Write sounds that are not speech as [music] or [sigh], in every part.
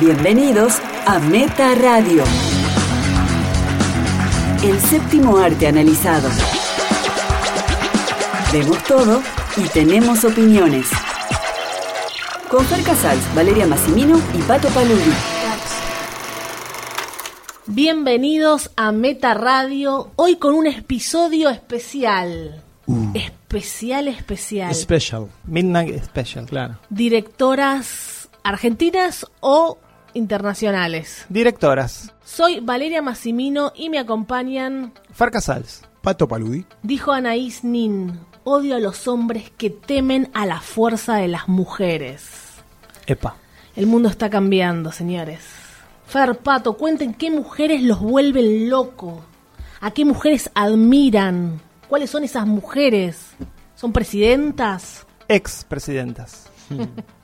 Bienvenidos a Meta Radio. El séptimo arte analizado. Vemos todo y tenemos opiniones. Con Fer Casals, Valeria Massimino y Pato Paludi. Bienvenidos a Meta Radio, hoy con un episodio especial. Especial, especial. Special. Midnight Special. Claro. Directoras argentinas o internacionales. Directoras. Soy Valeria Massimino y me acompañan, Far Casals. Pato Paludi. dijo Anaís Nin, odio a los hombres que temen a la fuerza de las mujeres. Epa. El mundo está cambiando, señores. Fer, Pato, cuenten qué mujeres los vuelven loco. ¿A qué mujeres admiran? ¿Cuáles son esas mujeres? ¿Son presidentas? Ex presidentas. [laughs]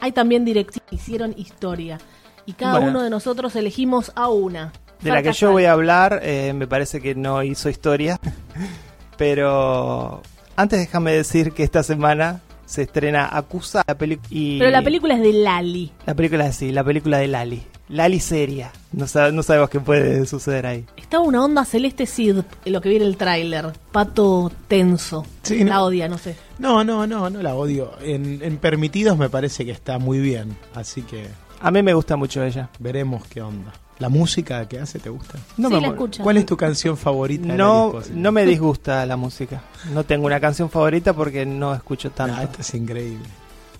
Hay también directivas que hicieron historia. Y cada Bueno. uno de nosotros elegimos a una. De la que yo voy a hablar, eh, me parece que no hizo historia. [laughs] Pero antes déjame decir que esta semana se estrena Acusa la película. Pero la película es de Lali. La película sí, la película de Lali. Lali seria. No, sab- no sabemos qué puede suceder ahí. Estaba una onda celeste Sid, en lo que viene el tráiler. Pato tenso. Sí, la no. odia, no sé. No, no, no, no la odio. En, en Permitidos me parece que está muy bien. Así que A mí me gusta mucho ella. veremos qué onda. ¿La música que hace te gusta? No sí, me la. ¿Cuál es tu canción favorita? de No, no me disgusta la música. No tengo una canción favorita porque no escucho tanto. Ah, esto es increíble.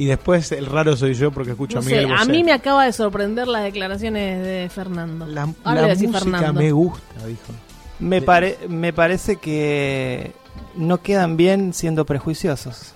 Y después el raro soy yo porque escucho No a sé, Miguel a Bosé. mí me acaba de sorprender las declaraciones de Fernando. La, Ahora la le voy a decir música Fernando. me gusta, dijo. Me, pare- me parece que no quedan bien siendo prejuiciosos.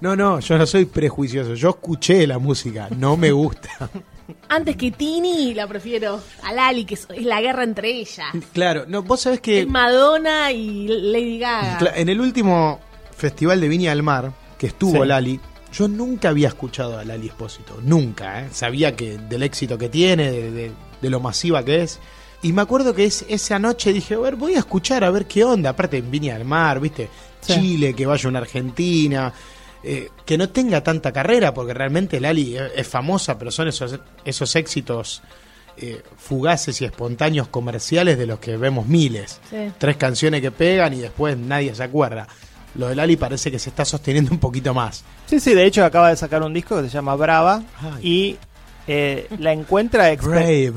No, no, yo no soy prejuicioso. Yo escuché la música, no me gusta. [laughs] Antes que Tini, la prefiero a Lali, que es, la guerra entre ellas. claro, no, vos sabés que... Es Madonna y Lady Gaga. En el último festival de Viña del Mar, que estuvo Sí. Lali, yo nunca había escuchado a Lali Espósito. Nunca, ¿eh? Sabía que del éxito que tiene, de, de- de lo masiva que es. Y me acuerdo que es, esa noche dije, a ver, voy a escuchar a ver qué onda. Aparte Viña del Mar, ¿viste? Sí. Chile, que vaya una Argentina. eh, que no tenga tanta carrera, porque realmente Lali es, es famosa, pero son esos, esos éxitos eh, fugaces y espontáneos comerciales de los que vemos miles Sí. tres canciones que pegan y después nadie se acuerda. Lo de Lali parece que se está sosteniendo un poquito más. Sí, sí, de hecho acaba de sacar un disco que se llama Brava Ay. y eh, la encuentra Brave.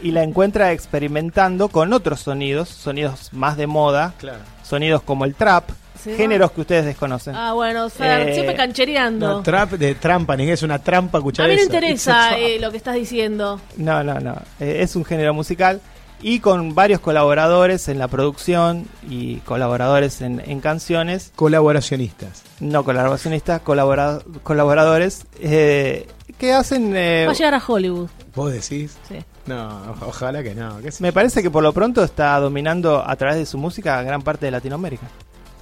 y la encuentra experimentando con otros sonidos, sonidos más de moda, Claro. sonidos como el trap, Sí, géneros que ustedes desconocen. Ah, bueno, Fer, Eh, siempre canchereando. No, trap de trampa, ni es una trampa, escuchar a mí me interesa [laughs] eh, lo que estás diciendo. No, no, no. Eh, es un género musical y con varios colaboradores en la producción y colaboradores en, en canciones. Colaboracionistas. No colaboracionistas, colabora- colaboradores eh, que hacen... eh, Va a llegar a Hollywood. ¿Vos decís? Sí. No, ojalá que no. qué me parece que por lo pronto está dominando a través de su música gran parte de Latinoamérica.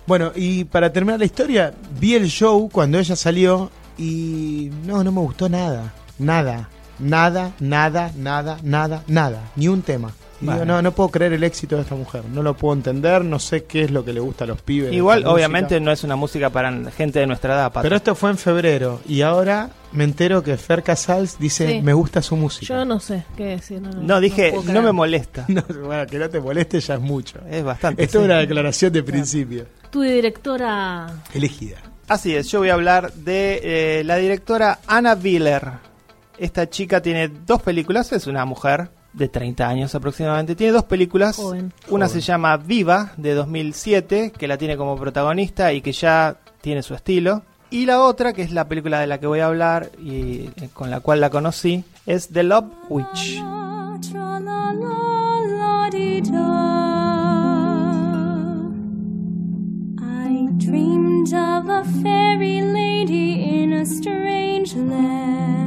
Bueno, y para terminar la historia, vi el show cuando ella salió y no, no me gustó nada. Nada. Nada, nada, nada, nada, nada. Ni un tema. Y digo, Bueno. no, no puedo creer el éxito de esta mujer. No lo puedo entender, no sé qué es lo que le gusta a los pibes. Igual, música. obviamente, no es una música para gente de nuestra edad, Pato. Pero esto fue en febrero y ahora me entero que Fer Casals dice Sí. me gusta su música. Yo no sé qué decir. No, no, No, dije, no, me molesta. [laughs] No, bueno, que no te moleste ya es mucho. Es bastante. Esto es una declaración de principio. Tu directora. Elegida. Así es, yo voy a hablar de eh, la directora Anna Wheeler. Esta chica tiene dos películas, es una mujer de 30 años aproximadamente. Tiene dos películas. Joven. Una Joven. se llama Viva, de 2007, que la tiene como protagonista y que ya tiene su estilo. Y la otra, que es la película de la que voy a hablar y eh, con la cual la conocí, es The Love Witch. I dreamed of a fairy lady in a strange land.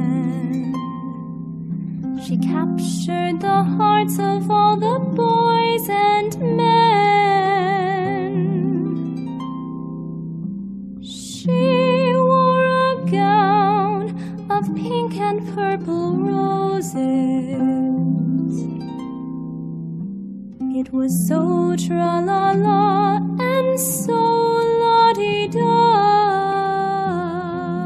She captured the hearts of all the boys and men. She wore a gown of pink and purple roses. It was so tra la la and so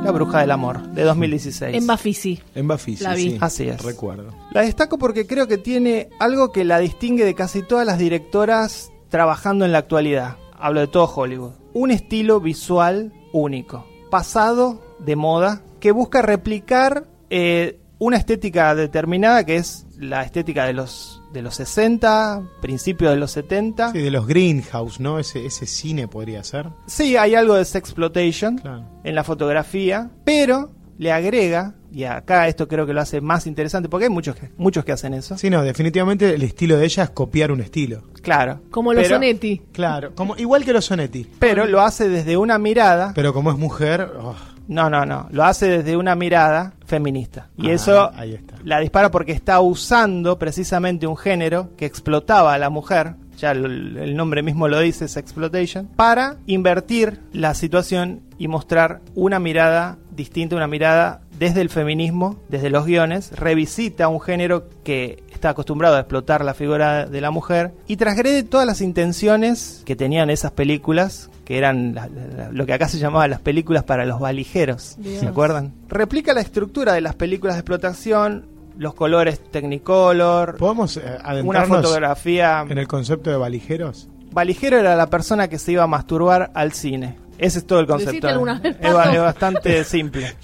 la Bruja del Amor, de 2016. En Bafisi. En Bafisi, La vi. sí. Así es. Recuerdo. La destaco porque creo que tiene algo que la distingue de casi todas las directoras trabajando en la actualidad. Hablo de todo Hollywood. Un estilo visual único, pasado de moda, que busca replicar eh, una estética determinada que es la estética de los de los 60, principios de los 70. Sí, de los Greenhouse, ¿no? Ese, ese cine podría ser. Sí, hay algo de sexploitation Claro. en la fotografía, pero le agrega, y acá esto creo que lo hace más interesante, porque hay muchos que, muchos que hacen eso. Sí, no, definitivamente el estilo de ella es copiar un estilo. Claro. Como los pero, Sonetti. Claro, como, igual que los Sonetti. Pero lo hace desde una mirada. Pero como es mujer, oh, No, no, no. Lo hace desde una mirada feminista. Y Ah, eso ahí está. la dispara porque está usando precisamente un género que explotaba a la mujer. Ya el, nombre mismo lo dice, sexploitation, para invertir la situación y mostrar una mirada distinta, una mirada desde el feminismo, desde los guiones, revisita un género que está acostumbrado a explotar la figura de la mujer y transgrede todas las intenciones que tenían esas películas, que eran la- la- lo que acá se llamaba las películas para los valijeros, Dios. ¿se acuerdan? Replica la estructura de las películas de explotación, los colores Technicolor, ¿podemos eh, una fotografía... en el concepto de valijeros? Valijero era la persona que se iba a masturbar al cine. Ese es todo el ¿Lo concepto. vez, es, bastante [laughs] simple.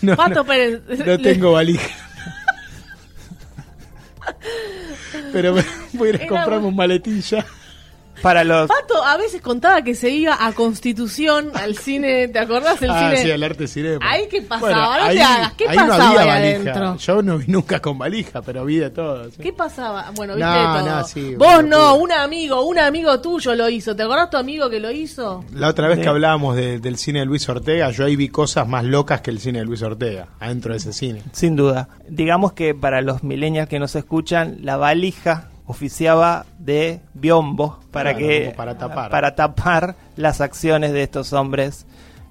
No, Pato no, Pérez. no tengo [laughs] valija. Pero me voy a ir a comprarme un- un maletín ya. Para los... Pato a veces contaba que se iba a Constitución, al cine, ¿te acordás? El ah, cine. sí, el arte cinema. Ahí, ¿qué pasaba? No te hagas, ¿qué ahí pasaba no había ahí valija. adentro? Yo no vi nunca con valija, pero vi de todo. sí. ¿Qué pasaba? Bueno, viste No, de todo. no, sí, Vos no, un amigo, un amigo tuyo lo hizo. ¿Te acordás tu amigo que lo hizo? La otra vez Sí. que hablábamos de- del cine de Luis Ortega, yo ahí vi cosas más locas que el cine de Luis Ortega, adentro de ese cine. Sin duda. Digamos que para los millennials que nos escuchan, la valija oficiaba de biombo para Claro, que para tapar. para tapar las acciones de estos hombres.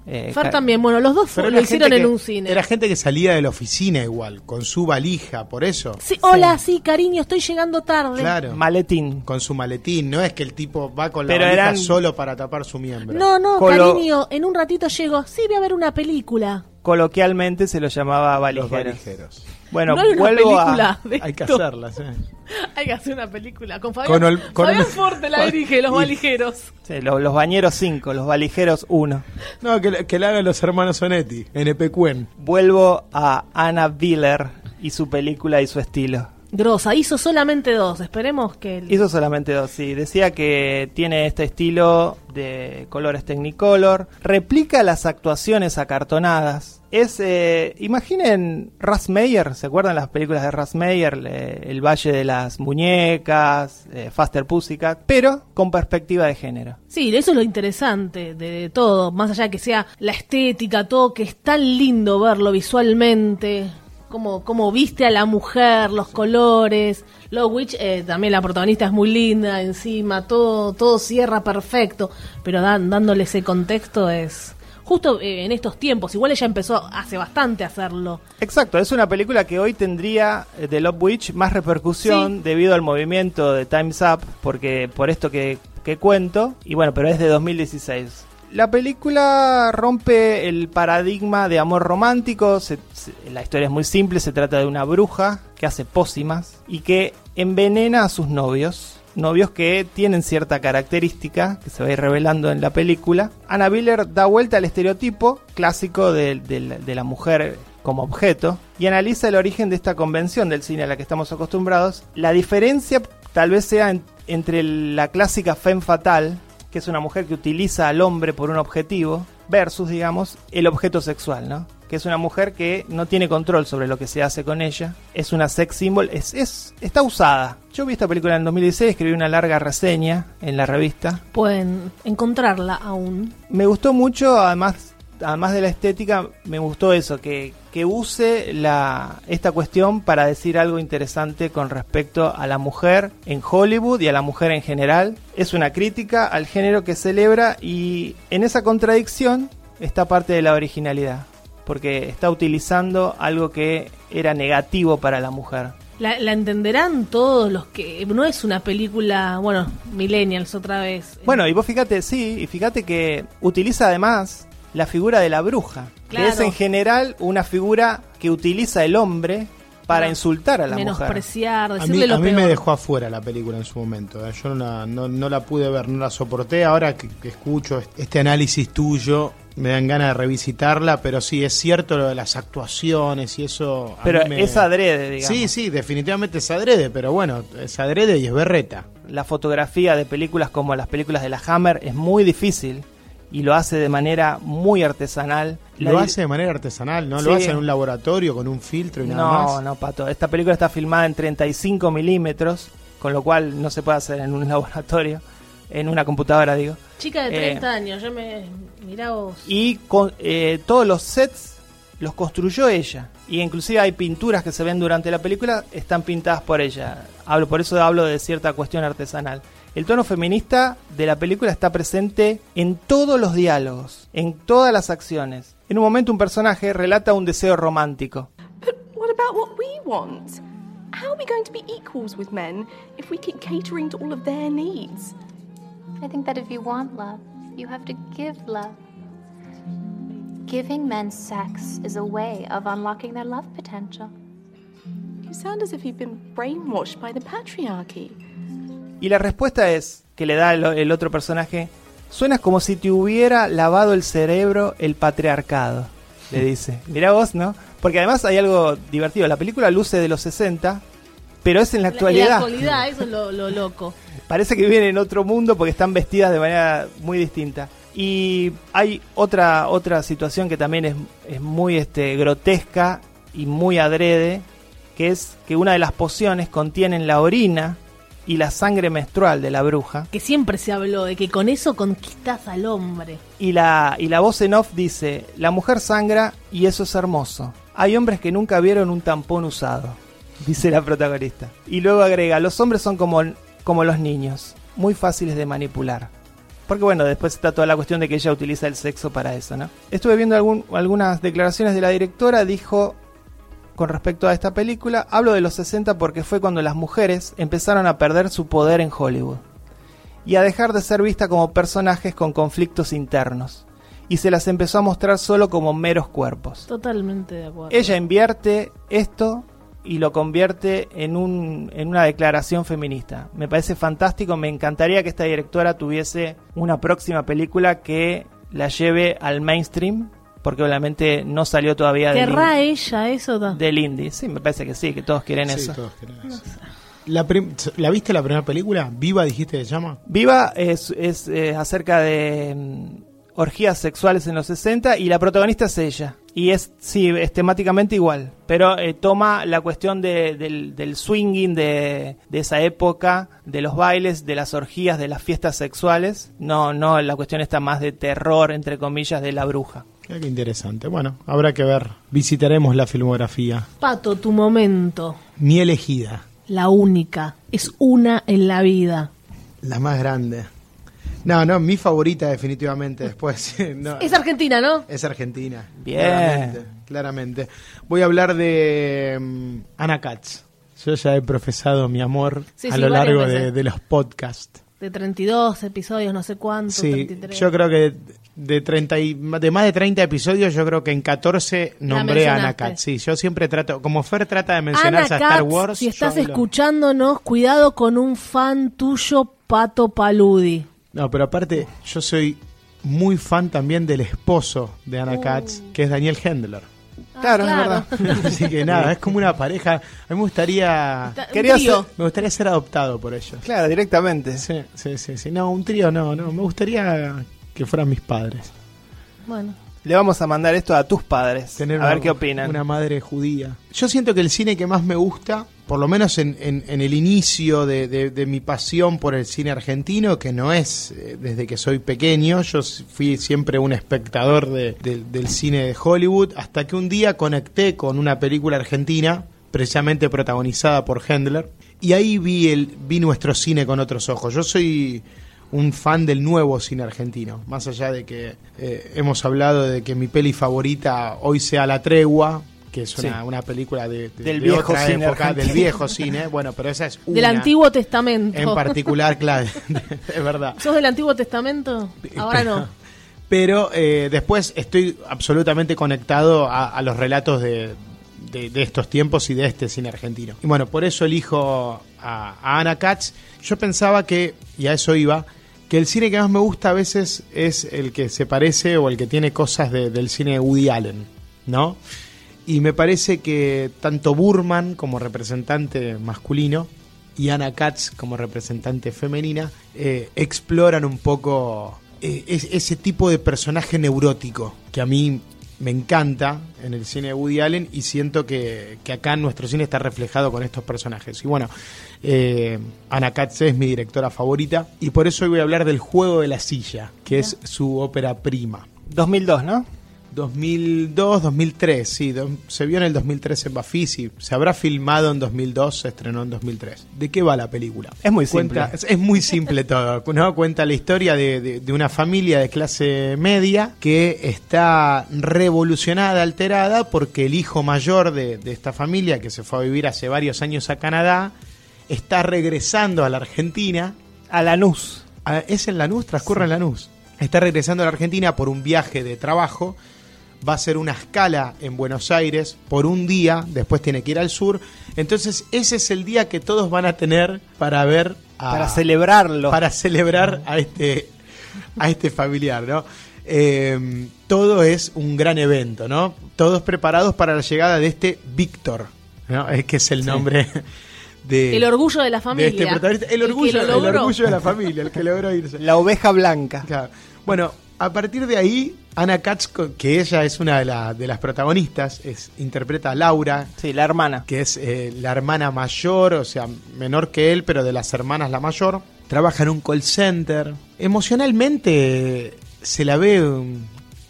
eh, también, bueno, los dos Pero lo era hicieron gente en que- un cine. Era gente que salía de la oficina igual, con su valija, por eso. Sí, hola, sí, cariño, estoy llegando tarde. Claro. Maletín. Con su maletín, no es que el tipo va con la Pero valija eran- solo para tapar su miembro. No, no, Colo- cariño, en un ratito llego. Sí, voy a ver una película. Coloquialmente se lo llamaba Los valijeros. valijeros. Bueno, no hay una vuelvo a- película de Hay que hacerlas, ¿eh? [laughs] Hay que hacer una película. Con Fabián, Con ol- con Fabián ol- Forte la dirige, Los Valijeros. Sí, lo- los bañeros 5, los valijeros 1. No, que, que la hagan los hermanos Sonetti, NP Cuen. Vuelvo a Anna Biller y su película y su estilo. Grosa, hizo solamente dos. Esperemos que... el- Hizo solamente dos, sí. Decía que tiene este estilo de colores Technicolor. Replica las actuaciones acartonadas. Es, eh, imaginen Russ Meyer, ¿se acuerdan las películas de Russ Meyer? Le- el Valle de las Muñecas, eh, Faster Pussycat, pero con perspectiva de género. Sí, eso es lo interesante de, de todo. Más allá de que sea la estética, todo, que es tan lindo verlo visualmente. Como, como viste a la mujer, los colores. Lo Witch, eh, también la protagonista es muy linda encima, todo, todo cierra perfecto. Pero dan- dándole ese contexto es. Justo eh, en estos tiempos, igual ella empezó hace bastante a hacerlo. Exacto, es una película que hoy tendría eh, The Love Witch más repercusión Sí. debido al movimiento de Time's Up, porque por esto que, que cuento, y bueno, pero es de 2016. La película rompe el paradigma de amor romántico, la historia es muy simple, se trata de una bruja que hace pócimas y que envenena a sus novios. Novios que tienen cierta característica que se va a ir revelando en la película. Anna Biller da vuelta al estereotipo clásico de, la- mujer como objeto y analiza el origen de esta convención del cine a la que estamos acostumbrados. La diferencia tal vez sea en- entre la clásica femme fatale, que es una mujer que utiliza al hombre por un objetivo, versus, digamos, el objeto sexual, ¿no? Que es una mujer que no tiene control sobre lo que se hace con ella, es una sex symbol, es, es, está usada. Yo vi esta película en el 2016, escribí una larga reseña en la revista, Pueden encontrarla aún. me gustó mucho, además, además de la estética, me gustó eso, que, que use la, esta cuestión para decir algo interesante con respecto a la mujer en Hollywood y a la mujer en general. Es una crítica al género que celebra y en esa contradicción está parte de la originalidad, porque está utilizando algo que era negativo para la mujer. La, la entenderán todos los que... No es una película, bueno, millennials otra vez. Bueno, y vos fíjate, sí, y fíjate que utiliza además la figura de la bruja, Claro. que es en general una figura que utiliza el hombre para insultar a la mujer. Menospreciar, A decirle mí, lo a mí peor. me dejó afuera la película en su momento. ¿eh? Yo no la, no, no la pude ver, no la soporté. Ahora que, que escucho este análisis tuyo, me dan ganas de revisitarla. Pero sí, es cierto lo de las actuaciones y eso. a Pero mí me- es adrede, digamos. Sí, sí, definitivamente es adrede. Pero bueno, es adrede y es berreta. La fotografía de películas como las películas de la Hammer es muy difícil y lo hace de manera muy artesanal. Lo hace de manera artesanal, ¿no? Sí. Lo hace en un laboratorio con un filtro y nada No, más. no, Pato. Esta película está filmada en 35 milímetros, con lo cual no se puede hacer en un [laughs] laboratorio, en una computadora, digo. Chica de Eh, 30 años, yo me. Mirá vos. Y con, eh, todos los sets los construyó ella. Y inclusive hay pinturas que se ven durante la película, están pintadas por ella. Hablo, por eso hablo de cierta cuestión artesanal. El tono feminista de la película está presente en todos los diálogos, en todas las acciones. En un momento un personaje relata un deseo romántico. But what about what we want? How are we going to be equals with men if we keep catering to all of their needs? I think that if you want love, you have to give love. Giving men sex is a way of unlocking their love potential. You sound as if you've been brainwashed by the patriarchy. Y la respuesta es, que le da el, el otro personaje, suena como si te hubiera lavado el cerebro el patriarcado, le [laughs] dice. Mirá vos, ¿no? Porque además hay algo divertido, la película luce de los 60, pero es en la En la actualidad. actualidad, eso es lo, lo loco. [laughs] Parece que viven en otro mundo porque están vestidas de manera muy distinta. Y hay otra, otra situación que también es, es muy este, grotesca y muy adrede, que es que una de las pociones contienen la orina y la sangre menstrual de la bruja. Que siempre se habló de que con eso conquistas al hombre. Y la, y la voz en off dice, la mujer sangra y eso es hermoso. Hay hombres que nunca vieron un tampón usado, [laughs] dice la protagonista. Y luego agrega, los hombres son como, como los niños, muy fáciles de manipular. Porque bueno, después está toda la cuestión de que ella utiliza el sexo para eso, ¿no? Estuve viendo algún- algunas declaraciones de la directora, dijo con respecto a esta película, hablo de los 60 porque fue cuando las mujeres empezaron a perder su poder en Hollywood y a dejar de ser vistas como personajes con conflictos internos y se las empezó a mostrar solo como meros cuerpos. Totalmente de acuerdo. Ella invierte esto y lo convierte en, un, en una declaración feminista. Me parece fantástico, me encantaría que esta directora tuviese una próxima película que la lleve al mainstream, porque obviamente no salió todavía del, ¿Querrá in- ella eso? del indie. Sí, me parece que sí, que todos quieren Sí, eso. todos quieren eso. La, prim- ¿La viste la primera película? ¿Viva dijiste que se llama? Viva es, es eh, acerca de mm, orgías sexuales en los 60 y la protagonista es ella. Y es, sí, es temáticamente igual, pero eh, toma la cuestión de- del, del swinging de, de esa época, de los bailes, de las orgías, de las fiestas sexuales. No, no, la cuestión está más de terror, entre comillas, de la bruja. Mira qué interesante. Bueno, habrá que ver. Visitaremos la filmografía. Pato, tu momento. Mi elegida, La única. Es una en la vida. la más grande. No, no, mi favorita definitivamente después. [laughs] no, Es Argentina, ¿no? es Argentina. Bien. Claramente, claramente. Voy a hablar de mm, Ana Katz. Yo ya he profesado mi amor Sí, a sí, lo largo de, de los podcasts. De 32 episodios, no sé cuántos. Sí, 33. yo creo que de 30 y, de más de 30 episodios, yo creo que en 14 nombré a Ana mencionaste. Katz. Sí, yo siempre trato, como Fer trata de mencionarse Ana a Star Wars. si estás escuchándonos, cuidado con un fan tuyo, Pato Paludi. No, pero aparte, yo soy muy fan también del esposo de Ana Katz, que es Daniel Hendler. Claro, es Ah, claro. verdad. [laughs] Así que nada, es como una pareja. A mí me gustaría, Quería ser- me gustaría ser adoptado por ellos. Claro, directamente. Sí, sí, sí, sí. No, un trío no, no. Me gustaría que fueran mis padres. Bueno, Le vamos a mandar esto a tus padres. Tener a una, ver qué opinan. Una madre judía. Yo siento que el cine que más me gusta, por lo menos en, el inicio de, mi pasión por el cine argentino, que no es eh, desde que soy pequeño, yo fui siempre un espectador de- del- del cine de Hollywood, hasta que un día conecté con una película argentina, precisamente protagonizada por Hendler, y ahí vi, el, vi nuestro cine con otros ojos. Yo soy un fan del nuevo cine argentino, más allá de que eh, hemos hablado de que mi peli favorita hoy sea La Tregua, que es una, Sí. una película de, de- Del de viejo otra cine época, del viejo cine, bueno, pero esa es [laughs] una del Antiguo Testamento. en particular, claro, [laughs] es verdad. ¿Sos del Antiguo Testamento? Ahora no. Pero eh, después estoy absolutamente conectado a, a los relatos de, de- de estos tiempos y de este cine argentino. Y bueno, por eso elijo a, a Ana Katz. Yo pensaba que, y a eso iba, que el cine que más me gusta a veces es el que se parece o el que tiene cosas de- del cine de Woody Allen, ¿no? Y me parece que tanto Burman como representante masculino y Anna Katz como representante femenina eh, exploran un poco eh, es- ese tipo de personaje neurótico que a mí me encanta en el cine de Woody Allen y siento que, que acá en nuestro cine está reflejado con estos personajes. Y bueno, eh, Anna Katz es mi directora favorita y por eso hoy voy a hablar del Juego de la Silla, que es su ópera prima. 2002, ¿no? 2002, 2003, sí, se vio en el 2003 en Bafisi, se habrá filmado en 2002, se estrenó en 2003. ¿De qué va la película? Es muy Cuenta- simple. es, es muy simple todo, ¿no? Cuenta la historia de, de- de una familia de clase media que está revolucionada, alterada, porque el hijo mayor de, de esta familia, que se fue a vivir hace varios años a Canadá, está regresando a la Argentina A Lanús. Es en Lanús, transcurre en Lanús. Está regresando a la Argentina por un viaje de trabajo. Va a hacer una escala en Buenos Aires por un día. Después tiene que ir al sur. Entonces, ese es el día que todos van a tener para ver. a- Para celebrarlo. Para celebrar a este, a este familiar, ¿no? Eh, todo es un gran evento, ¿no? Todos preparados para la llegada de este Víctor, ¿no? Es que es el nombre de. El orgullo de la de familia. este protagonista. El El orgullo, lo el logró. orgullo de la familia, el que logró irse. La oveja blanca. Claro. Bueno, a partir de ahí, Ana Katz, que ella es una de, la- de las protagonistas, es, interpreta a Laura, Sí, la hermana. que es eh, la hermana mayor, o sea, menor que él, pero de las hermanas la mayor. Trabaja en un call center. Emocionalmente se la ve um,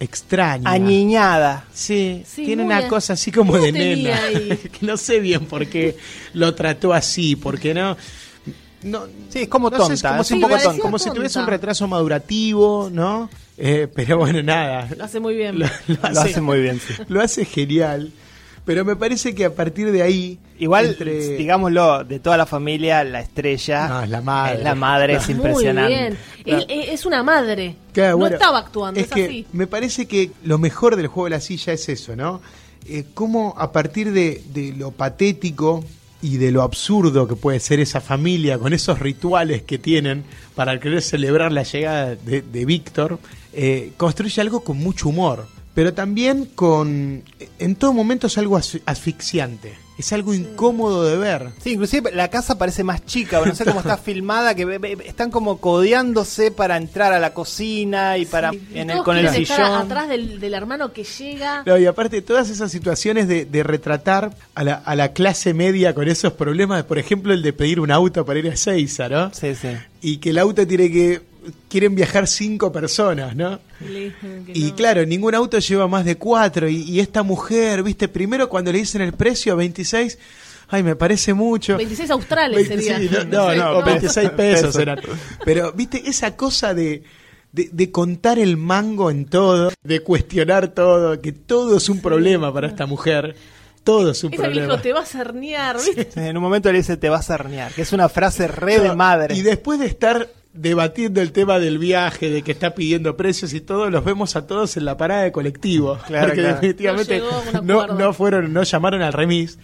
extraña. Añiñada. Sí, Sí, tiene una a- cosa así como ¿Cómo de nena. [laughs] que no sé bien por qué lo trató así, porque no. No Sí, es como no sé, tonta, como es si un poco tuviese- tonta. Como si tuviese un retraso madurativo, ¿no? Eh, pero bueno, nada. Lo hace muy bien. Lo, lo Lo hace muy bien, sí. [laughs] lo hace genial. Pero me parece que a partir de ahí. Igual, entre- digámoslo, de toda la familia, la estrella No, es la madre. es la madre, es Muy impresionante. bien. [laughs] Claro. Es una madre. Claro, no bueno, estaba actuando, es, que así. Me parece que lo mejor del juego de la silla es eso, ¿no? Eh, cómo a partir de, de lo patético y de lo absurdo que puede ser esa familia con esos rituales que tienen para querer celebrar la llegada de, Víctor, eh, construye algo con mucho humor, pero también con... En todo momento es algo as- asfixiante, es algo incómodo de ver. Sí, inclusive la casa parece más chica, no sé cómo está [laughs] filmada, que están como codeándose para entrar a la cocina y para en el, con el estar sillón. atrás del, del hermano que llega. No, y aparte todas esas situaciones de, de retratar a la, a la clase media con esos problemas, por ejemplo el de pedir un auto para ir a Seiza, ¿no? Sí, sí. Y que el auto tiene que... Quieren viajar cinco personas, ¿no? Le Y no. claro, ningún auto lleva más de cuatro. Y, y esta mujer, viste, primero cuando le dicen el precio, 26, ay, me parece mucho. 26 australes 26, sería. no, no, no, o 26 [laughs] pesos Pesos. eran. Pero, viste, esa cosa de, de, de contar el mango en todo, de cuestionar todo, que todo es un problema para esta mujer. Todo es un le problema. dijo, te vas a herniar, ¿viste? Sí, En un momento le dice te vas a herniar, que es una frase re de madre. Y después de estar debatiendo el tema del viaje, de que está pidiendo precios y todo, los vemos a todos en la parada de colectivo. [laughs] Claro, porque claro. definitivamente No no fueron, no llamaron al remis.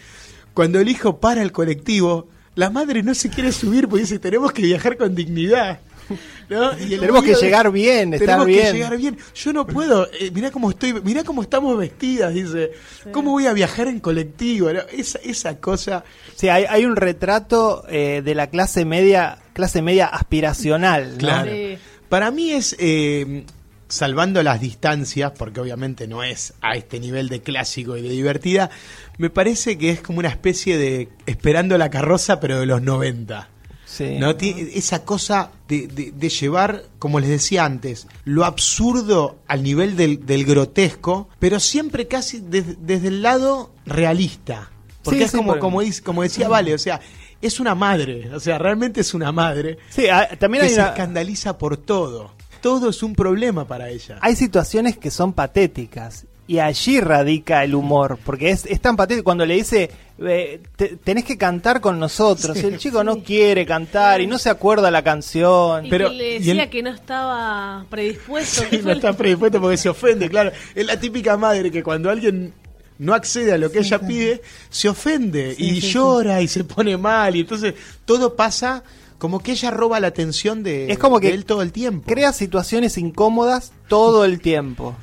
Cuando el hijo para el colectivo, la madre no se quiere subir porque dice, tenemos que viajar con dignidad. [laughs] ¿no? Y el Tenemos que llegar bien, estar tenemos bien. que llegar bien. Yo no puedo, eh, mirá cómo estoy, mirá cómo estamos vestidas, dice. ¿Cómo voy a viajar en colectivo? ¿no? Esa, esa cosa. Sí, hay, hay un retrato eh, de la clase media, clase media aspiracional, ¿no? Claro. Sí. Para mí es, eh, salvando las distancias, porque obviamente no es a este nivel de clásico y de divertida, me parece que es como una especie de esperando la carroza, pero de los 90. Sí. ¿no? Ti- Esa cosa de, de- de llevar, como les decía antes, lo absurdo al nivel del, del grotesco, pero siempre casi des- desde el lado realista. Porque Sí, es sí, como, como, decía Vale, o sea, es una madre, o sea, realmente es una madre Sí, ah, también que se escandaliza por todo. Todo es un problema para ella. hay situaciones que son patéticas Y allí radica el humor, porque es, es tan patético cuando le dice, eh, te- tenés que cantar con nosotros. el chico no quiere cantar y no se acuerda la canción. Y Pero- que le y decía el- que no estaba predispuesto. [laughs] Sí, no está predispuesto porque se ofende, claro. Es la típica madre que cuando alguien no accede a lo que ella pide, se ofende y llora y se pone mal. Y entonces todo pasa como que ella roba la atención de, Es como que de él todo el tiempo. Crea situaciones incómodas todo el tiempo.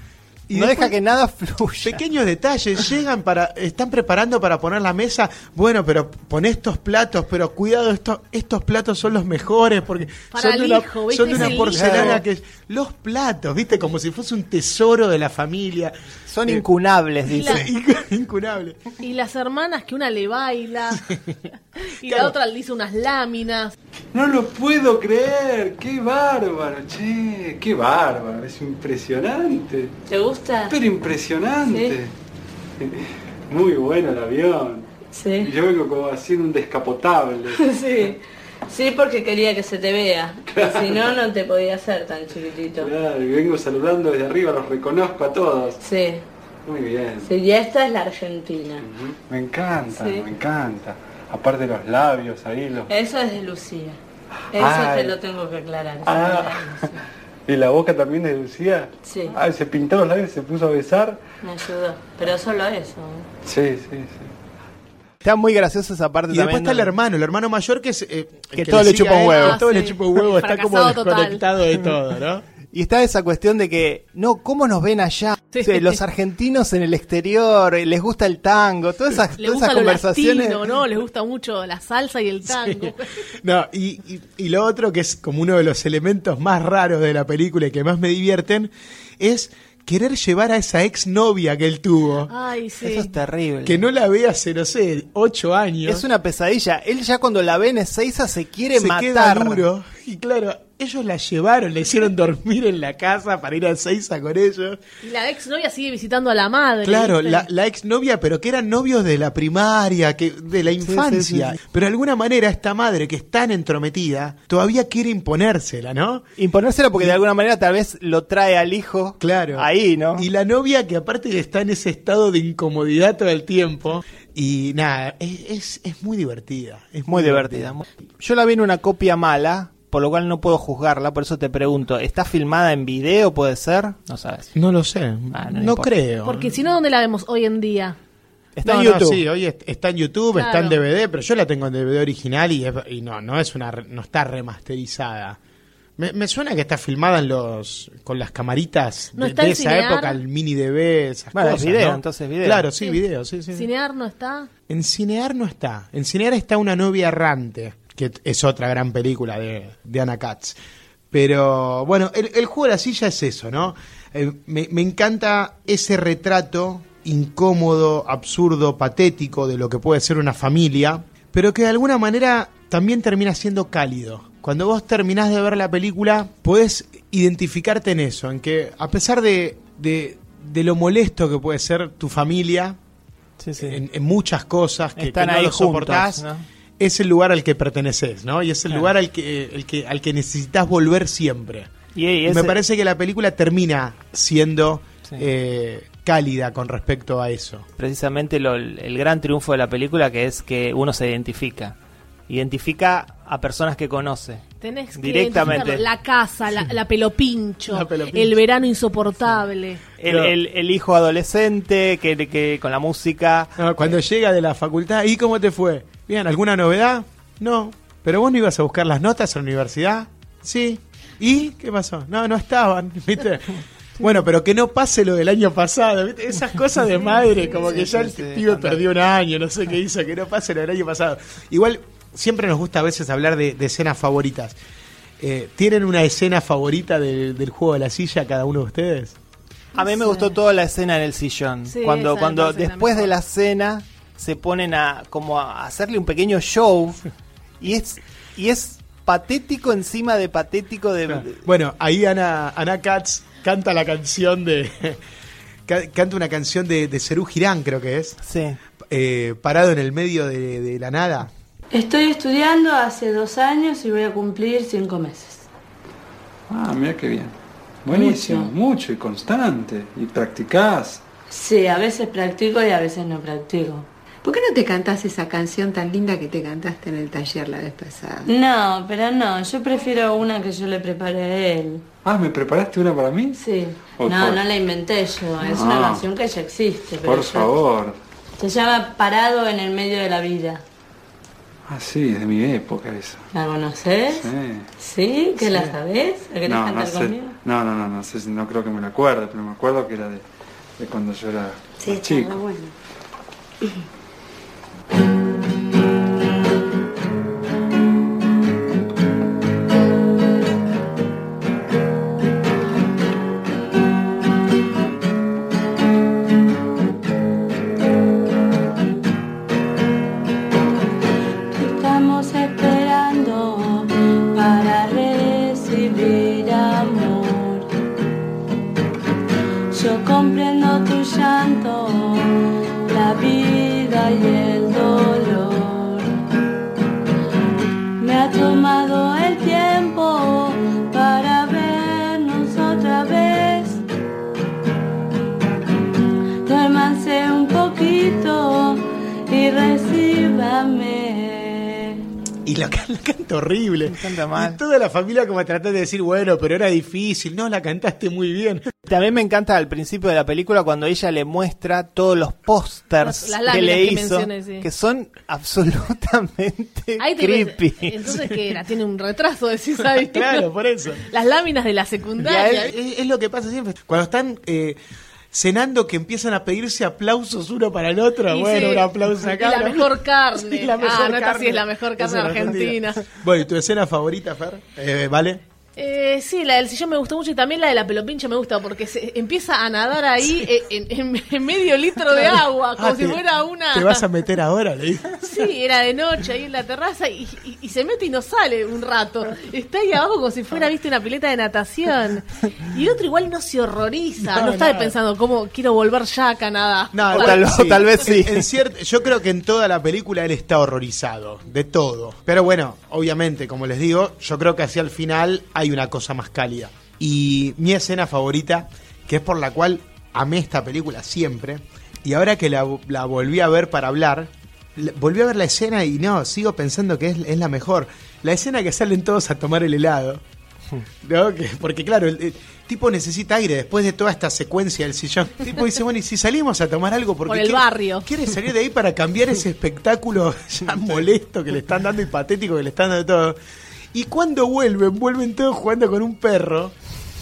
Y no después- deja que nada fluya. Pequeños detalles, llegan para, están preparando para poner la mesa, bueno, pero pon estos platos, pero cuidado, estos, estos platos son los mejores porque Para son el de una, son de una el porcelana hijo. que los platos, viste, como si fuese un tesoro de la familia. Son incunables, Y la- dice. [laughs] Incunable. Y las hermanas que una le baila [laughs] y Claro. la otra le dice unas láminas. No lo puedo creer, qué bárbaro, che, qué bárbaro, es impresionante, ¿Te gusta? pero impresionante. Muy bueno el avión. Sí. Yo vengo como haciendo un descapotable. [laughs] Sí. Sí, porque quería que se te vea. Si no, no te podía hacer tan chiquitito. Claro, y vengo saludando desde arriba, los reconozco a todos. Sí. Muy bien. Sí, y esta es la Argentina. Me encanta, Sí. me encanta. Aparte los labios ahí, los... Eso es de Lucía. Eso Ay. te lo tengo que aclarar. Ah. [laughs] ¿Y la boca también de Lucía? Sí. Ah, se pintó los labios, se puso a besar. Me ayudó. Pero solo eso. Sí, sí, sí. Está muy graciosa esa parte Y después también. está el ¿no? hermano, el hermano mayor que es... eh, el Que todo le chupa un él, huevo. que todo Ah, le sí. chupa un huevo, El está como fracasado total. desconectado de todo, ¿no? Y está esa cuestión de que, no, ¿cómo nos ven allá? Sí. Sí, Los argentinos en el exterior, eh, les gusta el tango, todas esas, Le todas gusta esas lo conversaciones. latino, ¿no? Les gusta mucho la salsa y el tango. No, y, y- y lo otro que es como uno de los elementos más raros de la película y que más me divierten es querer llevar a esa ex novia que él tuvo, Ay, sí. Eso es terrible. que no la ve hace, no sé, ocho años. Es una pesadilla. Él ya cuando la ve en Ezeiza se quiere se matar. queda duro. Y claro, ellos la llevaron, la hicieron dormir en la casa para ir a Seiza con ellos. Y la ex novia sigue visitando a la madre. Claro, ¿viste? la, la ex novia, pero que eran novios de la primaria, que de la infancia. sí, sí. Pero de alguna manera esta madre que es tan entrometida, todavía quiere imponérsela, ¿no? Imponérselo porque de alguna manera tal vez lo trae al hijo Claro. ahí, ¿no? Y la novia que aparte está en ese estado de incomodidad todo el tiempo. Y nada, es, es, es muy divertida. Es Muy divertida. Yo la vi en una copia mala, por lo cual no puedo juzgarla, por eso te pregunto, ¿está filmada en video, puede ser? No sabes. No lo sé. Ah, no creo. Porque si no, ¿dónde la vemos hoy en día? Está No, en no, YouTube. sí, hoy est- está en YouTube, está en. DVD, pero yo la tengo en DVD original y, es- y no, no es una, re- no está remasterizada. Me, me suena que está filmada en los con las camaritas ¿No de, está de en esa Cinear? época, el mini DV, esas Bueno, cosas. video, ¿no? entonces video. Claro, sí, video, sí, sí. ¿Cinear no está? En Cinear no está. En Cinear está Una novia errante, que es otra gran película de, de Anna Katz. Pero bueno, el, el juego de la silla es eso, ¿no? Eh, me, me encanta ese retrato incómodo, absurdo, patético de lo que puede ser una familia, pero que de alguna manera también termina siendo cálido. Cuando vos terminás de ver la película, podés identificarte en eso, en que a pesar de, de, de lo molesto que puede ser tu familia, Sí, sí. en, en muchas cosas que, Están que no ahí lo juntos, soportás, ¿no? Es el lugar al que perteneces, ¿no? Y es el Claro. lugar al que, el que, al que necesitas volver siempre. Y, y Y ese- me parece que la película termina siendo Sí. eh, cálida con respecto a eso. precisamente lo- el gran triunfo de la película que es que uno se identifica. Identifica a personas que conoce. Tenés que Directamente. La casa, la, la pelopincho, [laughs] La pelopincho. el verano insoportable. El, el- el hijo adolescente que, que con la música... No, cuando llega de la facultad, ¿y cómo te fue? Bien, ¿alguna novedad? No. ¿Pero vos no ibas a buscar las notas a la universidad? Sí. ¿Y qué pasó? No, no estaban, [laughs] ¿viste? Bueno, pero que no pase lo del año pasado, ¿viste? Esas cosas de madre, como que ya el pibe perdió un año, no sé qué hizo, que no pase lo del año pasado. Igual, siempre nos gusta a veces hablar de, de escenas favoritas. Eh, ¿Tienen una escena favorita de- del juego de la silla cada uno de ustedes? A mí me gustó toda la escena en el sillón. Sí, cuando cuando después de la cena se ponen a como a hacerle un pequeño show y es y es patético encima de patético de, Bueno, ahí Ana, Ana Katz canta la canción de. [laughs] ca- canta una canción de, de Serú Girán, creo que es. sí. eh, parado en el medio de, de la nada. Estoy estudiando hace dos años y voy a cumplir cinco meses. Ah, mira qué bien. Buenísimo, Mucho. mucho y constante. Y practicás. Sí, a veces practico y a veces no practico. ¿Por qué no te cantás esa canción tan linda que te cantaste en el taller la vez pasada? No, pero no, yo prefiero una que yo le preparé a él. Ah, ¿me preparaste una para mí? Sí. Oh, No, por- no la inventé yo, es una Ah. canción que ya existe. pero Por yo- favor. Se llama Parado en el medio de la vida. Ah, sí, es de mi época esa. ¿La conoces? Sí. ¿Sí? ¿Que la Sí. sabés? ¿La querés No, no cantar sé. conmigo? No, no, no, no sé si no creo que me la acuerde, pero me acuerdo que era de, de cuando yo era Sí, más chico. bueno. Toda la familia como tratando de decir, bueno, pero era difícil. No, la cantaste muy bien. También me encanta al principio de la película cuando ella le muestra todos los pósters que le láminas que hizo, mencioné, sí. que son [laughs] absolutamente Ahí te creepy. ves- Entonces, que era? Tiene un retraso, decís, ¿sabes? [laughs] Claro, por eso. Las láminas de la secundaria. él- es, es lo que pasa siempre. Cuando están eh, cenando que empiezan a pedirse aplausos uno para el otro. Y bueno, sí. un aplauso acá. Y la mejor [laughs] carne. Sí, la mejor ah, no, esta sí es la mejor carne es argentina. Bueno, ¿y tu escena favorita, Fer? Eh, ¿Vale? Eh, sí, la del sillón me gustó mucho y también la de la pelopincha me gusta porque se empieza a nadar ahí eh, en, en- en medio litro de agua, como Ah, si te- fuera una... ¿Te vas a meter ahora? Le dije. Sí, era de noche ahí en la terraza y, y- y se mete y no sale un rato. Está ahí abajo como si fuera, viste, una pileta de natación. Y otro igual no se horroriza, no, No, está pensando cómo quiero volver ya a Canadá. No, tal- o tal vez sí. En, en ciert- yo creo que en toda la película él está horrorizado, de todo. Pero bueno, obviamente, como les digo, yo creo que hacia el final hay una cosa más cálida. Y mi escena favorita, que es por la cual amé esta película siempre, y ahora que la, la volví a ver para hablar, la- volví a ver la escena y no, sigo pensando que es, es la mejor. La escena que salen todos a tomar el helado. ¿No? Que- porque claro, el, el tipo necesita aire después de toda esta secuencia del sillón. El tipo dice, bueno, ¿y si salimos a tomar algo? Porque Por el quiere- barrio. Quiere salir de ahí para cambiar ese espectáculo ya molesto que le están dando y patético que le están dando todo. Y cuando vuelven, vuelven todos jugando con un perro,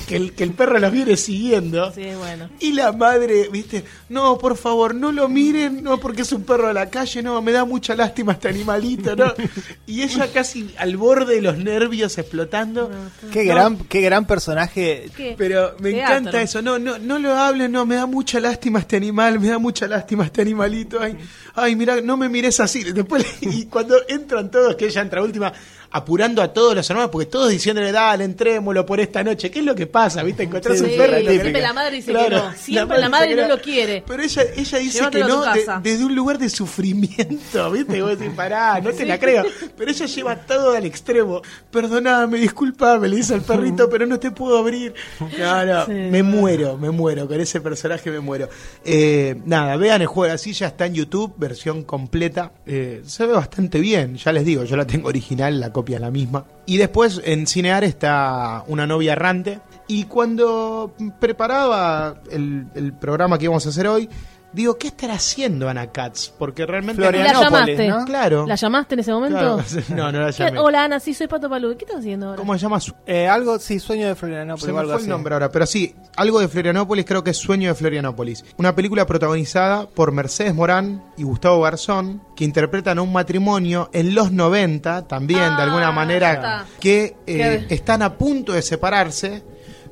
que el, que el perro los viene siguiendo. Sí, bueno. Y la madre, viste, no, por favor, no lo miren, no, porque es un perro de la calle, no, me da mucha lástima este animalito, ¿no? [laughs] Y ella casi al borde de los nervios explotando. Qué No, gran, qué gran personaje. ¿Qué? Pero me Teatro. encanta eso, no, no, no lo hablen, no, me da mucha lástima este animal, me da mucha lástima este animalito, ay, ay, mira, no me mires así. Después, [laughs] y cuando entran todos, que ella entra última, apurando a todos los hermanos, porque todos diciéndole, dale, entrémoslo por esta noche, ¿qué es lo que pasa? ¿Viste? Encontrás Sí, un perro y siempre la madre dice Claro, que no. Siempre la madre no lo quiere. Pero ella, ella dice Llévatelo que no, de- desde un lugar de sufrimiento, [laughs] ¿viste? Vos decís, pará, no te la creo. Pero ella lleva todo al extremo. Perdóname, disculpame, le dice al perrito, pero no te puedo abrir. No, no, Sí, me muero, me muero. Con ese personaje me muero. Eh, nada, vean el juego de la silla, está en YouTube, versión completa. Eh, se ve bastante bien, ya les digo, yo la tengo original, la copia la misma. Y después en Cinear está Una novia errante. Y cuando preparaba el, el programa que íbamos a hacer hoy, digo, ¿qué estará haciendo Ana Katz? Porque realmente... ¿Y la Florianópolis, llamaste? ¿no? Claro. ¿La llamaste en ese momento? Claro. [laughs] No, no la ¿Qué- llamé. Hola Ana, sí, soy Pato Palú. ¿Qué estás haciendo ahora? ¿Cómo se llama? Eh, algo, sí, sueño de Florianópolis Se me algo fue el nombre ahora, pero sí, algo de Florianópolis, creo que es Sueño de Florianópolis. Una película protagonizada por Mercedes Morán y Gustavo Garzón, que interpretan a un matrimonio en los 90, también de Ah, alguna manera, está. que eh, están a punto de separarse.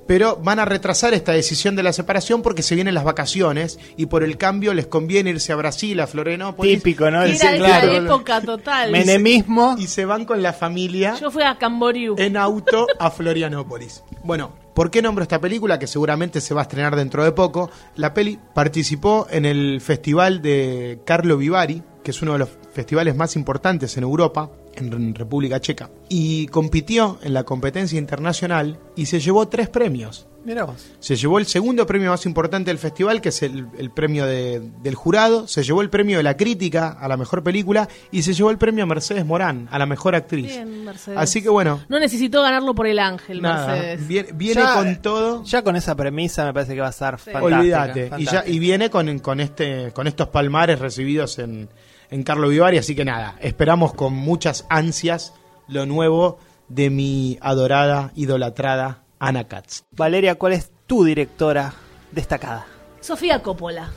Pero van a retrasar esta decisión de la separación porque se vienen las vacaciones y por el cambio les conviene irse a Brasil, a Florianópolis. Típico, ¿no? El- Era esa claro. época total. Menemismo. Y se van con la familia Yo fui a Camboriú. en auto a Florianópolis. Bueno, ¿por qué nombro esta película? Que seguramente se va a estrenar dentro de poco. La peli participó en el festival de Carlo Vivari, que es uno de los festivales más importantes en Europa, en República Checa. Y compitió en la competencia internacional y se llevó tres premios. Mira vos. Se llevó el segundo premio más importante del festival, que es el, el premio de- del jurado. Se llevó el premio de la crítica a la mejor película. Y se llevó el premio a Mercedes Morán, a la mejor actriz. Bien, Mercedes. Así que bueno, No necesitó ganarlo por el ángel, nada, Mercedes. viene, viene Ya- con todo. Ya con esa premisa me parece que va a estar fantástica. Olvídate. Y, ya, y viene con, con, este, con estos palmares recibidos en, en Carlo Vivari. Así que nada, esperamos con muchas ansias lo nuevo de mi adorada, idolatrada Ana Katz. Valeria, ¿cuál es tu directora destacada? Sofía Coppola.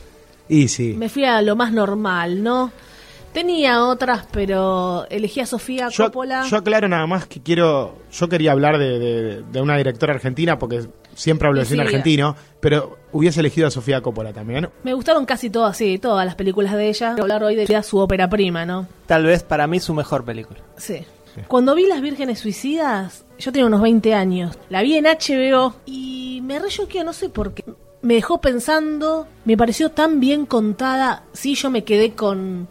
Y sí. Me fui a lo más normal, ¿no? Tenía otras, pero elegí a Sofía Yo, Coppola. yo aclaro nada más que quiero. Yo quería hablar de, de- de una directora argentina porque siempre hablo de cine argentino, pero hubiese elegido a Sofía Coppola también. Me gustaron casi todas, sí, todas las películas de ella. Voy a hablar hoy de su ópera prima, ¿no? Tal vez para mí su mejor película. Sí. Cuando vi Las Vírgenes Suicidas, yo tenía unos 20 años. La vi en HBO y me re choqueó, no sé por qué. Me dejó pensando, me pareció tan bien contada. Sí, yo me quedé con,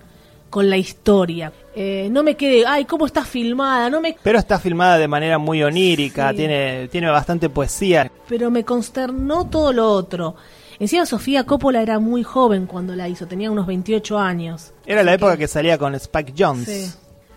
con la historia. Eh, no me quedé, ay, cómo está filmada, no me... Pero está filmada de manera muy onírica, Sí. tiene, tiene bastante poesía. Pero me consternó todo lo otro. Encima Sofía Coppola era muy joven cuando la hizo, tenía unos 28 años. Era la época que salía con Spike Jones. Sí.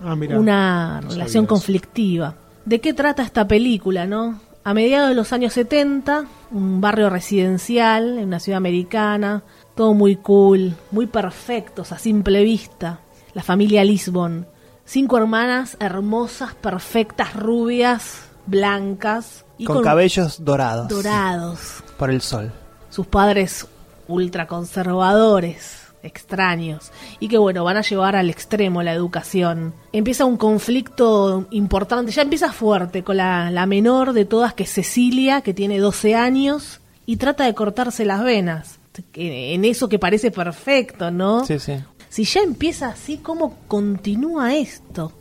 Ah, mira. una No relación conflictiva. ¿De qué trata esta película, no? A mediados de los años 70, un barrio residencial en una ciudad americana, todo muy cool, muy perfectos a simple vista. La familia Lisbon, cinco hermanas hermosas, perfectas, rubias, blancas y con, cabellos dorados. dorados. Por el sol. Sus padres ultraconservadores, extraños, y que bueno, van a llevar al extremo la educación. Empieza un conflicto importante, ya empieza fuerte con la, la menor de todas, que es Cecilia, que tiene 12 años, y trata de cortarse las venas. En eso que parece perfecto, ¿no? Sí, sí. Si ya empieza así, ¿cómo continúa esto?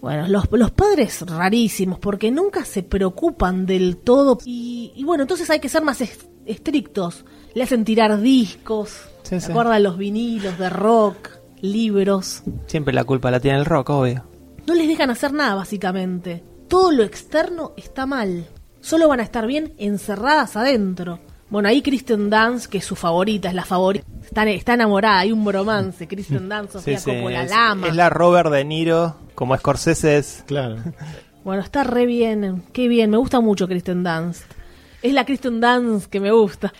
Bueno, los, los padres rarísimos, porque nunca se preocupan del todo. Y, y bueno, entonces hay que ser más es- estrictos. Le hacen tirar discos, Sí, ¿se sí. acuerdan los vinilos de rock, libros? Siempre la culpa la tiene el rock, obvio. No les dejan hacer nada, básicamente. Todo lo externo está mal. Solo van a estar bien encerradas adentro. Bueno, ahí Kristen Dance, que es su favorita, es la favorita. Está, está enamorada, hay un bromance. Kristen Dance, Sí, Sofía sí, Coppola, es, la ama. es la Robert De Niro, como Scorsese es. Claro. Bueno, está re bien, qué bien, me gusta mucho Kristen Dunst. Es la Kristen Dunst que me gusta.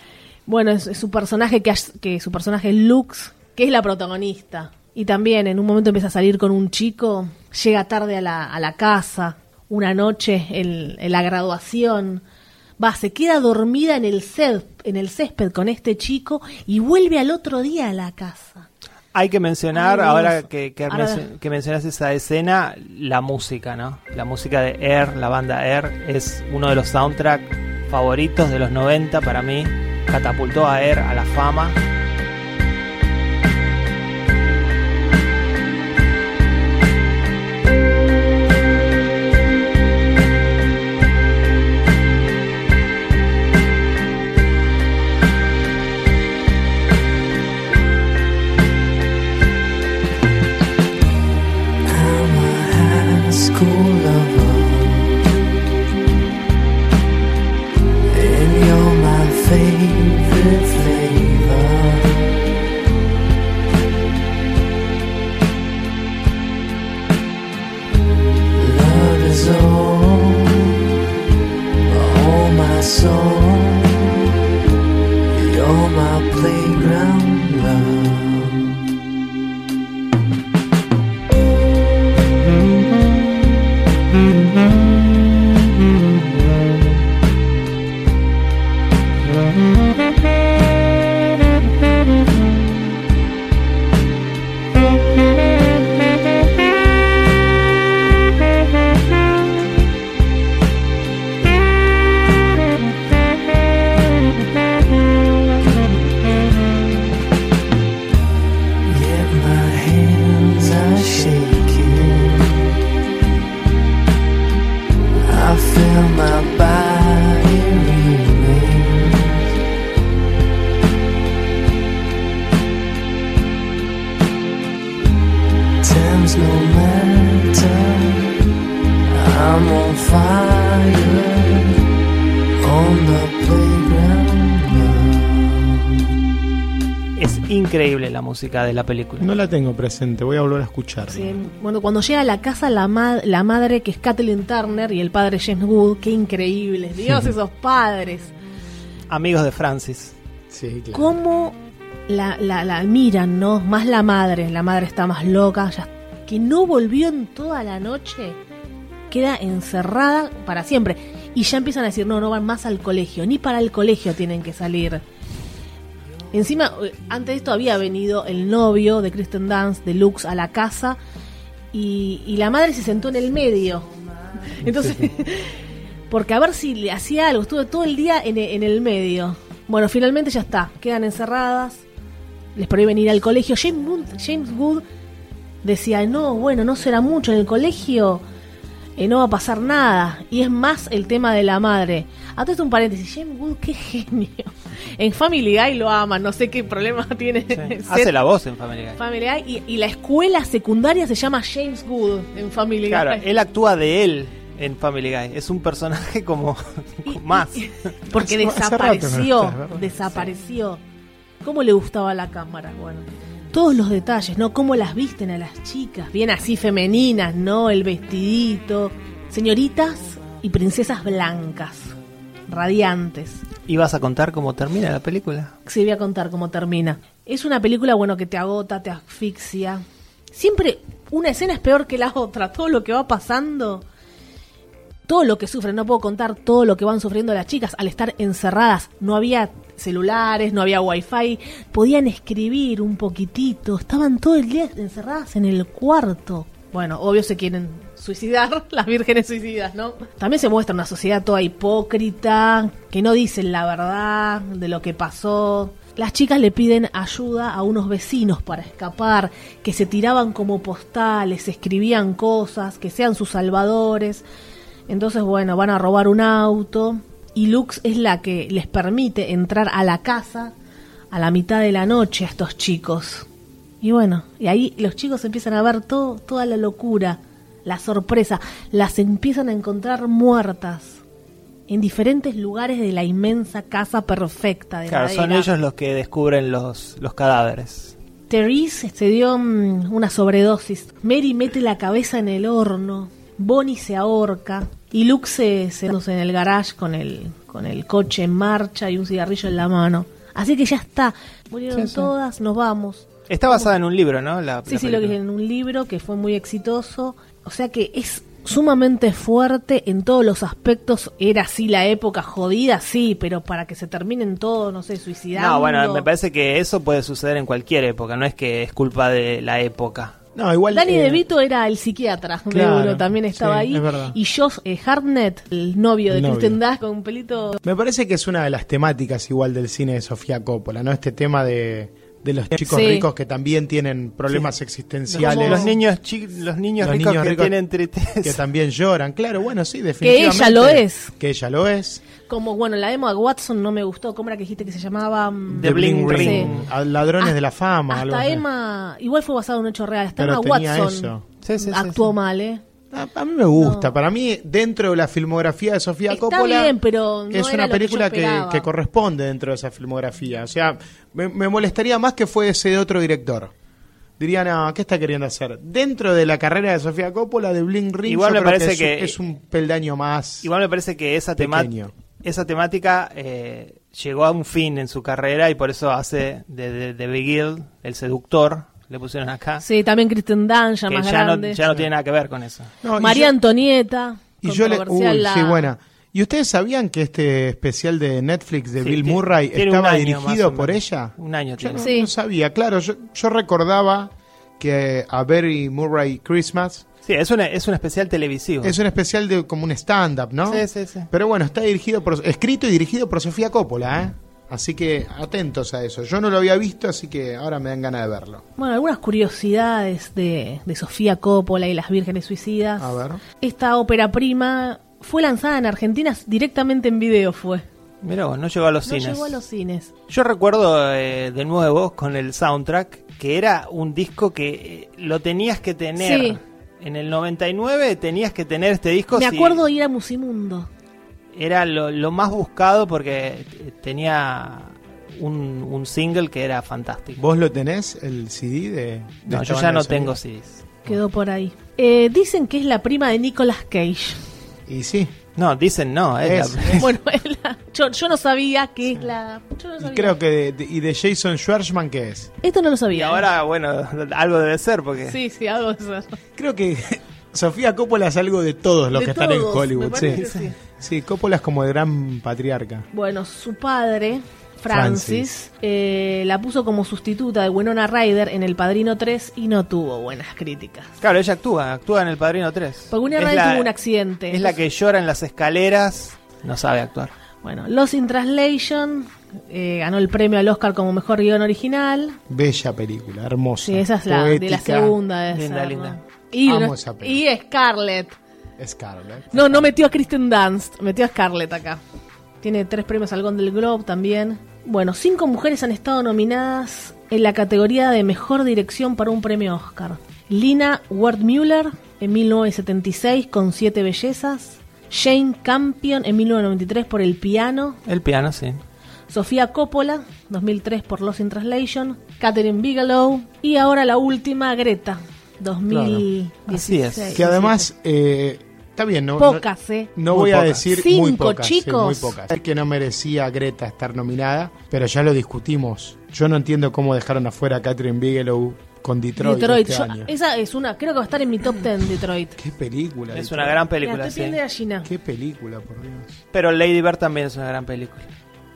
Bueno, es, es su personaje que, que su personaje Lux, que es la protagonista. Y también en un momento empieza a salir con un chico, llega tarde a la, a la casa, una noche en, en la graduación, va, se queda dormida en el, césped, en el césped con este chico y vuelve al otro día a la casa. Hay que mencionar, Ay, ahora que, que mencionas esa escena, la música, ¿no? La música de Air, la banda Air, es uno de los soundtracks favoritos de los 90 para mí. Catapultó a Air a la fama. Música de la película. No la tengo presente, voy a volver a escucharla. Sí, Bueno, cuando llega a la casa la, ma- la madre que es Kathleen Turner y el padre James Wood, qué increíbles, Dios, [laughs] esos padres. Amigos de Francis. Sí, claro. cómo la, la, la miran, ¿no? Más la madre, la madre está más loca, ya, que no volvió en toda la noche, queda encerrada para siempre. Y ya empiezan a decir, no, no van más al colegio, ni para el colegio tienen que salir. Encima, eh, antes de esto había venido el novio de Kristen Dance, de Lux, a la casa, y, y la madre se sentó en el medio. Entonces, [laughs] porque a ver si le hacía algo, estuve todo el día en, en el medio. Bueno, finalmente ya está, quedan encerradas, les prohíben ir al colegio. James Wood, James Wood decía, no, bueno, no será mucho en el colegio, eh, no va a pasar nada. Y es más el tema de la madre. Esto un paréntesis, James Wood, qué [laughs] genio. En Family Guy lo aman, no sé qué problema [laughs] tiene. [laughs] Hace la voz en Family Guy. Family Guy y, y la escuela secundaria se llama James Wood en Family Claro, Guy. él actúa de él en Family Guy. Es un personaje [laughs] como más. Porque rato no desapareció, desapareció. ¿Cómo le gustaba la cámara? Bueno, todos los detalles, ¿no? Cómo las visten a las chicas, bien así femeninas, ¿no? El vestidito. Señoritas y princesas blancas, radiantes. ¿Y vas a contar cómo termina la película? Sí, voy a contar cómo termina. Es una película, bueno, que te agota, te asfixia. Siempre una escena es peor que la otra. Todo lo que va pasando, todo lo que sufren, no puedo contar todo lo que van sufriendo las chicas al estar encerradas. No había celulares, no había wifi, podían escribir un poquitito, estaban todo el día encerradas en el cuarto. Bueno, obvio se quieren suicidar, [laughs] las vírgenes suicidas, ¿no? También se muestra una sociedad toda hipócrita, que no dicen la verdad de lo que pasó. Las chicas le piden ayuda a unos vecinos para escapar, que se tiraban como postales, escribían cosas, que sean sus salvadores. Entonces, bueno, van a robar un auto y Lux es la que les permite entrar a la casa a la mitad de la noche a estos chicos. Y bueno, y ahí los chicos empiezan a ver todo, toda la locura, la sorpresa, las empiezan a encontrar muertas en diferentes lugares de la inmensa casa perfecta de Claro, son ellos los que descubren los, los cadáveres. Therese se dio mm, una sobredosis. Mary mete la cabeza en el horno. Bonnie se ahorca. Y Luke se, se en el garage con el, con el coche en marcha y un cigarrillo en la mano. Así que ya está. Murieron Sí, sí. todas, nos vamos. Está basada en un libro, ¿no? La, Sí, la sí, lo que en un libro que fue muy exitoso. O sea que es sumamente fuerte en todos los aspectos. Era así la época jodida, sí, pero para que se terminen todos, no sé, suicidando. No, bueno, me parece que eso puede suceder en cualquier época, no es que es culpa de la época. No, igual. Danny eh, DeVito era el psiquiatra Claro, de Euro, también estaba sí, ahí. es verdad. Y Josh eh, Hartnett, el novio de El. Kristen Dunst con un pelito. Me parece que es una de las temáticas igual del cine de Sofía Coppola, ¿no? Este tema de, de los chicos Sí. ricos que también tienen problemas existenciales. Los niños, chi- los niños Los ricos niños que ricos tienen tristeza. que también lloran, claro, bueno, sí, Que definitivamente. ella lo es. Que ella lo es. Como, bueno, la Emma Watson no me gustó. ¿Cómo era que dijiste que se llamaba? Mm, The Bling Ring, Ring. a Ladrones de la Fama. algo Hasta así. Emma, igual fue basado en un hecho real. Hasta Pero Emma tenía Watson eso. Sí, sí, sí, actuó sí. mal, ¿eh? A, a mí me gusta. Para mí, dentro de la filmografía de Sofía Está Coppola, bien, pero no es una que película que, corresponde dentro de esa filmografía. O sea, me, me molestaría más que fuese de otro director. Diría, no, ¿qué está queriendo hacer? Dentro de la carrera de Sofía Coppola, de Bling Ring, Igual yo me creo parece es, que- es un peldaño más. Igual me parece que esa, tema- Pequeño. esa temática eh, llegó a un fin en su carrera y por eso hace de, de, de Beguiled, el seductor, le pusieron acá, Sí, también Kristen Dunst, ya que más ya no, grande. ya no tiene nada que ver con eso. No, María yo- Antonieta. Y yo le. controversial Uy, la- sí, buena. ¿Y ustedes sabían que este especial de Netflix de Sí, Bill Murray estaba año dirigido por menos. ella? Un año Yo tiene. no, Sí. no sabía, claro, yo, yo recordaba que a Barry Murray Christmas Sí, es, una, es un especial televisivo. es un especial de como un stand-up, ¿no? Sí, sí, sí. Pero bueno, está dirigido por, escrito y dirigido por Sofía Coppola, ¿eh? Así que atentos a eso. Yo no lo había visto, así que ahora me dan ganas de verlo. Bueno, algunas curiosidades de, de Sofía Coppola y las vírgenes suicidas. A ver. Esta ópera prima fue lanzada en Argentina directamente en video, fue. Mirá vos, no llegó a los No cines. llegó a los cines. Yo recuerdo eh, de nuevo con el soundtrack que era un disco que eh, lo tenías que tener. Sí. En el 99 tenías que tener este disco. Me si- acuerdo ir a Musimundo. Era lo, lo más buscado porque tenía un, un single que era fantástico. ¿Vos lo tenés, el CD de.? de No, yo ya no tengo CDs. Quedó por ahí. Eh, dicen que es la prima de Nicolas Cage. Y sí. No, dicen no. Es Es- la- Bueno, es la- yo, yo no sabía que es la. Yo no Y sabía. creo que. De, de- ¿Y de Jason Schwartzman qué es? Esto no lo Y sabía. ¿eh? ahora, bueno, [laughs] algo debe ser porque... Sí, sí, algo de eso. Creo que Sofía Coppola es algo de todos los De que están en Hollywood. Sí. sí. sí, Coppola es como el gran patriarca. Bueno, su padre, Francis, Francis. eh, la puso como sustituta de Winona Ryder en El Padrino 3 y no tuvo buenas críticas. Claro, ella actúa, actúa en El Padrino 3. Porque Winona Es Ryder la- tuvo un accidente. Es la que llora en las escaleras, no sabe actuar. Bueno, Lost in Translation eh, ganó el premio al Oscar como mejor guion original. Bella película, hermosa. Sí, esa es la de la segunda. de Linda, linda. ¿no? Y, Amo esa y Scarlett. Scarlett. No, no metió a Kristen Dunst, metió a Scarlett acá. Tiene tres premios al Golden Globe también. Bueno, cinco mujeres han estado nominadas en la categoría de mejor dirección para un premio Oscar. Lina Wertmüller en 1976 con Siete Bellezas. Jane Campion en 1993 por El Piano. El piano, sí. Sofía Coppola, 2003 por Lost in Translation. Catherine Bigelow. Y ahora la última, Greta, 2016. Así es. Que además, eh, está bien, ¿no? Pocas, no, ¿eh? no Muy voy a pocas. decir Cinco, muy pocas. sí, chicos. muy pocas. Es que no merecía Greta estar nominada, pero ya lo discutimos. Yo no entiendo cómo dejaron afuera a Catherine Bigelow con Detroit, Detroit. este Yo- año. esa es una, creo que va a estar en mi top 10 Detroit. Qué película. Es Detroit. una gran Mira, película, estoy sí. piel de gallina. Qué película, por Dios. Pero Lady Bird también es una gran película.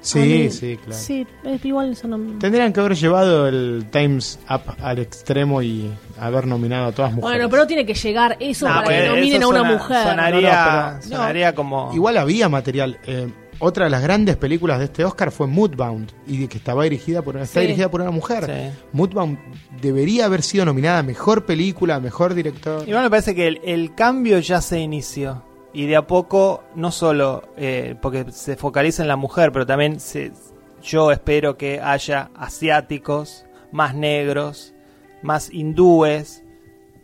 Sí, sí, claro. Sí, es igual eso no... Tendrían que haber llevado el Times Up al extremo y haber nominado a todas mujeres. Bueno, pero tiene que llegar eso No, para que nominen a una suena- mujer. Sonaría, No, no, pero- sonaría como... Igual había material. Eh, otra de las grandes películas de este Oscar fue Moodbound y que estaba dirigida por está Sí. dirigida por una mujer. Sí. Moodbound debería haber sido nominada a mejor película, mejor director. Igual me parece que el, el cambio ya se inició. Y de a poco, no solo eh, porque se focaliza en la mujer, pero también se, yo espero que haya asiáticos, más negros, más hindúes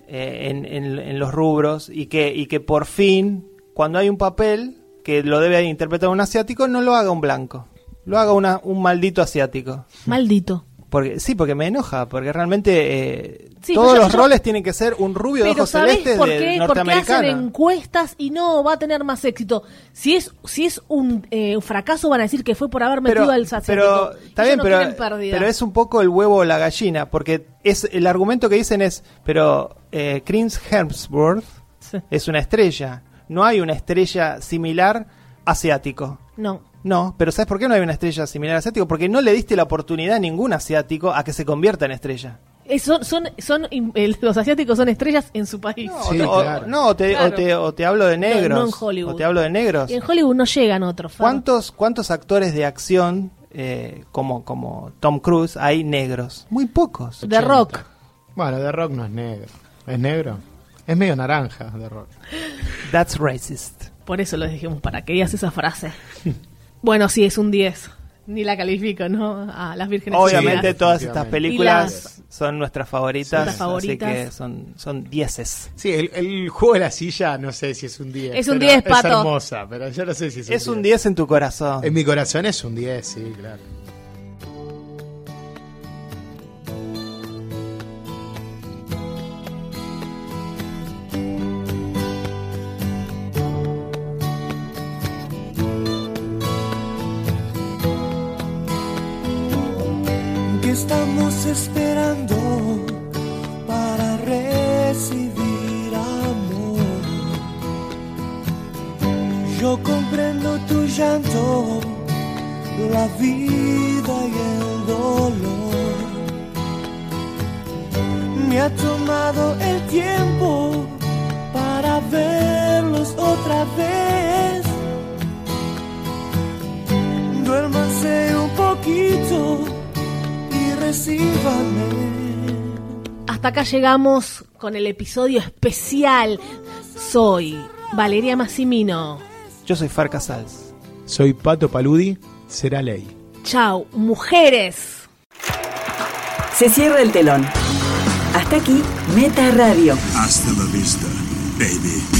eh, en, en- en los rubros y que, y que por fin, cuando hay un papel que lo debe interpretar un asiático, no lo haga un blanco. Lo haga una- un maldito asiático. Maldito. Porque, sí, porque me enoja, porque realmente eh, Sí, todos yo- los yo- roles tienen que ser un rubio de ojos ¿sabés celestes por qué? Porque hacen encuestas y no va a tener más éxito. Si es si es un, eh, fracaso van a decir que fue por haber metido pero, al asiático. pero está bien, no pero, pero es un poco el huevo o la gallina, porque es el argumento que dicen es, pero eh, Chris Hemsworth Sí. es una estrella, no hay una estrella similar asiático. No. No, pero ¿sabes por qué no hay una estrella similar asiático? Porque no le diste la oportunidad a ningún asiático a que se convierta en estrella. Eh, son, son, son, los asiáticos son estrellas en su país. O- no, o te, Claro. o te- o te hablo de negros. no en Hollywood. O te hablo de negros. Y en Hollywood no llegan otros. ¿Cuántos, ¿Cuántos actores de acción eh, como, como Tom Cruise hay negros? Muy pocos. The Rock. Bueno, The Rock no es negro. ¿Es negro? Es medio naranja, The Rock. That's racist. Por eso lo dijimos, para que digas esa frase. [laughs] bueno, sí, es un 10. Ni la califico, ¿no? A las vírgenes. Obviamente todas estas películas son nuestras favoritas, Nuestras favoritas. así que son, son dieces. Sí, el, el juego de la silla no sé si es un 10. Es un pero 10, Pato. Es hermosa, pero yo no sé si es un Es un 10 en tu corazón. En mi corazón es un 10, sí, claro. Llegamos con el episodio especial. Soy Valeria Massimino. Yo soy Far Casals. Soy Pato Paludi, será ley. Chao, mujeres. Se cierra el telón. Hasta aquí, Meta Radio. Hasta la vista, baby.